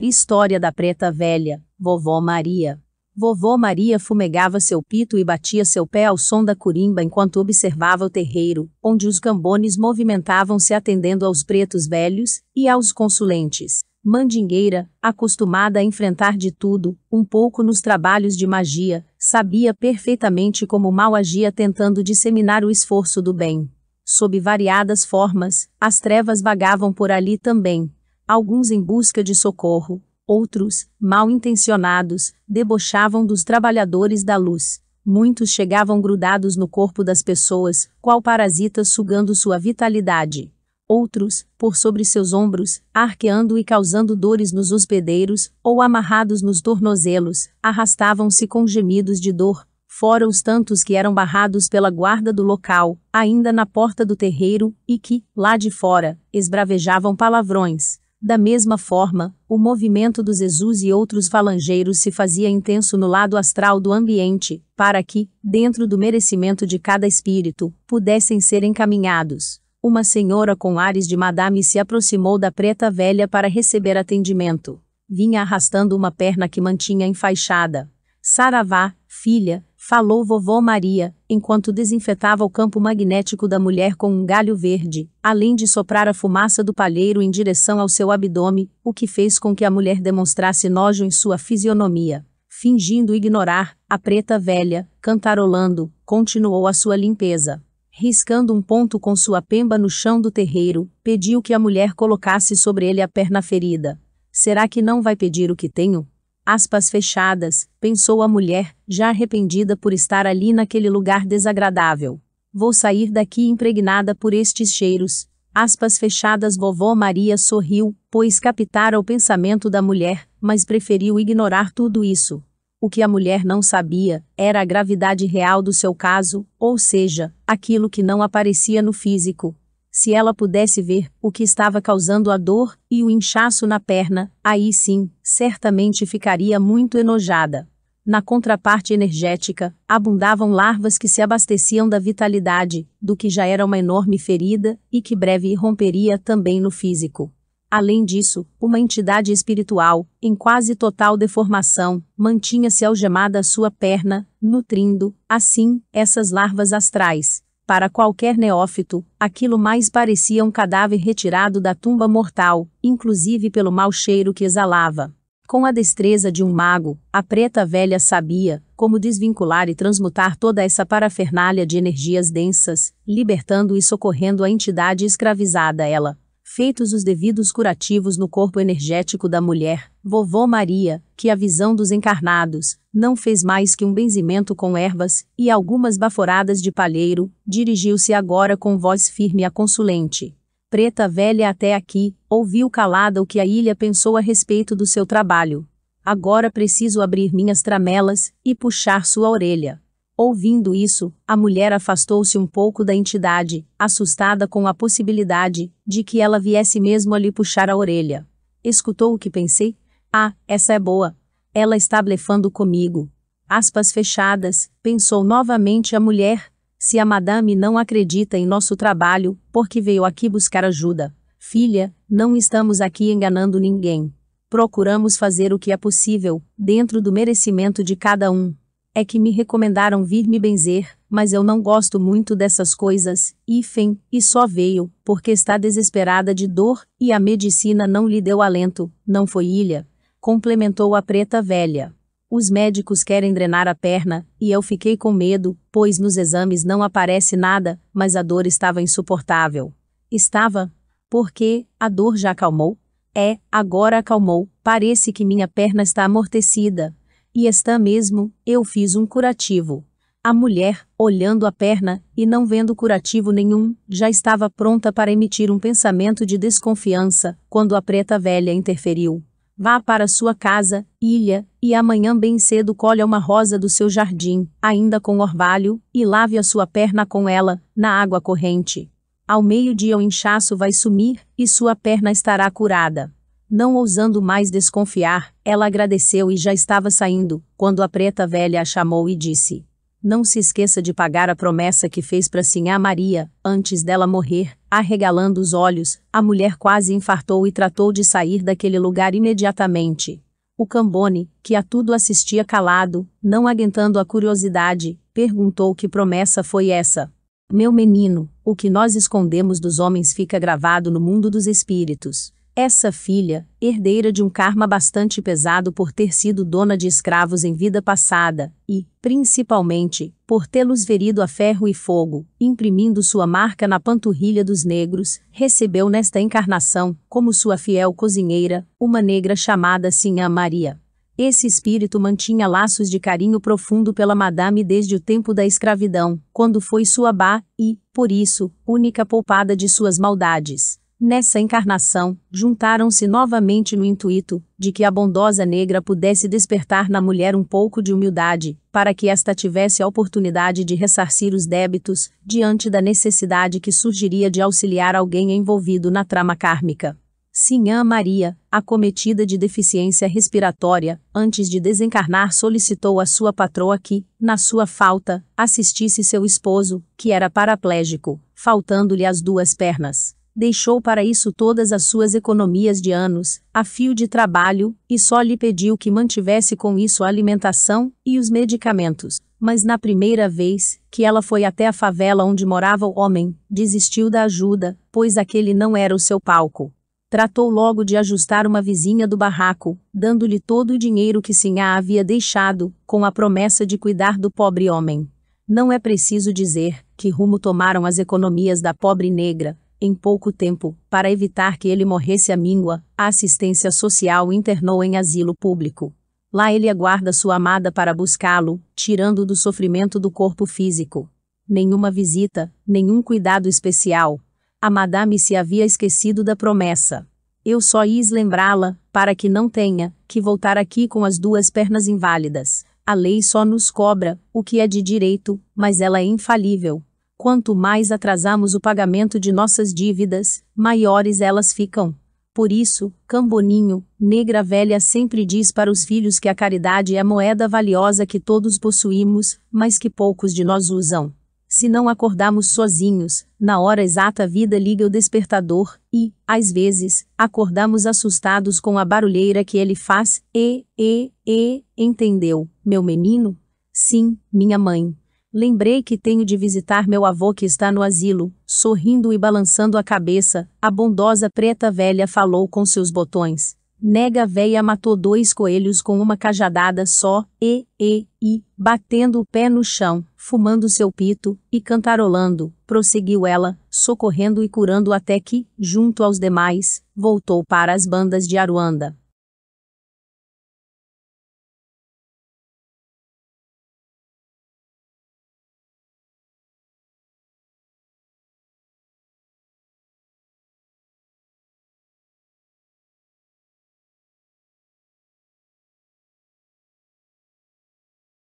História da Preta Velha, Vovó Maria. Vovó Maria fumegava seu pito e batia seu pé ao som da curimba enquanto observava o terreiro, onde os gambones movimentavam-se atendendo aos pretos velhos e aos consulentes. Mandingueira, acostumada a enfrentar de tudo, um pouco nos trabalhos de magia, sabia perfeitamente como mal agia tentando disseminar o esforço do bem. Sob variadas formas, as trevas vagavam por ali também, alguns em busca de socorro, outros, mal intencionados, debochavam dos trabalhadores da luz. Muitos chegavam grudados no corpo das pessoas, qual parasitas sugando sua vitalidade. Outros, por sobre seus ombros, arqueando e causando dores nos hospedeiros, ou amarrados nos tornozelos, arrastavam-se com gemidos de dor, fora os tantos que eram barrados pela guarda do local, ainda na porta do terreiro, e que, lá de fora, esbravejavam palavrões. Da mesma forma, o movimento dos Jesus e outros falangeiros se fazia intenso no lado astral do ambiente, para que, dentro do merecimento de cada espírito, pudessem ser encaminhados. Uma senhora com ares de madame se aproximou da preta velha para receber atendimento. Vinha arrastando uma perna que mantinha enfaixada. Saravá, filha, falou vovó Maria, enquanto desinfetava o campo magnético da mulher com um galho verde, além de soprar a fumaça do palheiro em direção ao seu abdômen, o que fez com que a mulher demonstrasse nojo em sua fisionomia. Fingindo ignorar, a preta velha, cantarolando, continuou a sua limpeza. Riscando um ponto com sua pemba no chão do terreiro, pediu que a mulher colocasse sobre ele a perna ferida. Será que não vai pedir o que tenho? Aspas fechadas, pensou a mulher, já arrependida por estar ali naquele lugar desagradável. Vou sair daqui impregnada por estes cheiros. Aspas fechadas, vovó Maria sorriu, pois captara o pensamento da mulher, mas preferiu ignorar tudo isso. O que a mulher não sabia era a gravidade real do seu caso, ou seja, aquilo que não aparecia no físico, se ela pudesse ver o que estava causando a dor e o inchaço na perna, aí sim, certamente ficaria muito enojada. Na contraparte energética, abundavam larvas que se abasteciam da vitalidade, do que já era uma enorme ferida, e que breve irromperia também no físico. Além disso, uma entidade espiritual, em quase total deformação, mantinha-se algemada à sua perna, nutrindo, assim, essas larvas astrais, para qualquer neófito, aquilo mais parecia um cadáver retirado da tumba mortal, inclusive pelo mau cheiro que exalava. Com a destreza de um mago, a preta velha sabia como desvincular e transmutar toda essa parafernália de energias densas, libertando e socorrendo a entidade escravizada ela feitos os devidos curativos no corpo energético da mulher, vovó Maria, que a visão dos encarnados, não fez mais que um benzimento com ervas e algumas baforadas de palheiro, dirigiu-se agora com voz firme à consulente. Preta velha até aqui, ouviu calada o que a ilha pensou a respeito do seu trabalho. Agora preciso abrir minhas tramelas e puxar sua orelha. Ouvindo isso, a mulher afastou-se um pouco da entidade, assustada com a possibilidade de que ela viesse mesmo ali puxar a orelha. Escutou o que pensei? Ah, essa é boa. Ela está blefando comigo. Aspas fechadas, pensou novamente a mulher. Se a madame não acredita em nosso trabalho, por que veio aqui buscar ajuda? Filha, não estamos aqui enganando ninguém. Procuramos fazer o que é possível, dentro do merecimento de cada um é que me recomendaram vir me benzer, mas eu não gosto muito dessas coisas, Ifen, e só veio, porque está desesperada de dor, e a medicina não lhe deu alento, não foi ilha? Complementou a preta velha. Os médicos querem drenar a perna, e eu fiquei com medo, pois nos exames não aparece nada, mas a dor estava insuportável. Estava? Porque, a dor já acalmou? É, agora acalmou, parece que minha perna está amortecida, e está mesmo, eu fiz um curativo. A mulher, olhando a perna, e não vendo curativo nenhum, já estava pronta para emitir um pensamento de desconfiança, quando a preta velha interferiu. Vá para sua casa, ilha, e amanhã bem cedo colha uma rosa do seu jardim, ainda com orvalho, e lave a sua perna com ela, na água corrente. Ao meio-dia o inchaço vai sumir, e sua perna estará curada. Não ousando mais desconfiar, ela agradeceu e já estava saindo, quando a preta velha a chamou e disse: Não se esqueça de pagar a promessa que fez para Sinhá Maria, antes dela morrer, Arregalando os olhos, a mulher quase infartou e tratou de sair daquele lugar imediatamente. O Cambone, que a tudo assistia calado, não aguentando a curiosidade, perguntou que promessa foi essa. Meu menino, o que nós escondemos dos homens fica gravado no mundo dos espíritos. Essa filha, herdeira de um karma bastante pesado por ter sido dona de escravos em vida passada, e, principalmente, por tê-los verido a ferro e fogo, imprimindo sua marca na panturrilha dos negros, recebeu nesta encarnação, como sua fiel cozinheira, uma negra chamada Sinhã Maria. Esse espírito mantinha laços de carinho profundo pela madame desde o tempo da escravidão, quando foi sua bá e, por isso, única poupada de suas maldades. Nessa encarnação, juntaram-se novamente no intuito de que a bondosa negra pudesse despertar na mulher um pouco de humildade, para que esta tivesse a oportunidade de ressarcir os débitos, diante da necessidade que surgiria de auxiliar alguém envolvido na trama kármica. Sinhã Maria, acometida de deficiência respiratória, antes de desencarnar solicitou à sua patroa que, na sua falta, assistisse seu esposo, que era paraplégico, faltando-lhe as duas pernas deixou para isso todas as suas economias de anos, a fio de trabalho, e só lhe pediu que mantivesse com isso a alimentação e os medicamentos. Mas na primeira vez que ela foi até a favela onde morava o homem, desistiu da ajuda, pois aquele não era o seu palco. Tratou logo de ajustar uma vizinha do barraco, dando-lhe todo o dinheiro que Sinhá havia deixado, com a promessa de cuidar do pobre homem. Não é preciso dizer que rumo tomaram as economias da pobre negra, em pouco tempo, para evitar que ele morresse à míngua, a assistência social internou em asilo público. Lá ele aguarda sua amada para buscá-lo, tirando do sofrimento do corpo físico. Nenhuma visita, nenhum cuidado especial. A madame se havia esquecido da promessa. Eu só ia lembrá-la, para que não tenha que voltar aqui com as duas pernas inválidas. A lei só nos cobra o que é de direito, mas ela é infalível. Quanto mais atrasamos o pagamento de nossas dívidas, maiores elas ficam. Por isso, Camboninho, negra velha sempre diz para os filhos que a caridade é a moeda valiosa que todos possuímos, mas que poucos de nós usam. Se não acordamos sozinhos, na hora exata a vida liga o despertador, e, às vezes, acordamos assustados com a barulheira que ele faz, e, e, e, entendeu, meu menino? Sim, minha mãe. Lembrei que tenho de visitar meu avô que está no asilo, sorrindo e balançando a cabeça, a bondosa preta velha falou com seus botões. Nega véia matou dois coelhos com uma cajadada só, e, e, e, batendo o pé no chão, fumando seu pito, e cantarolando, prosseguiu ela, socorrendo e curando até que, junto aos demais, voltou para as bandas de Aruanda.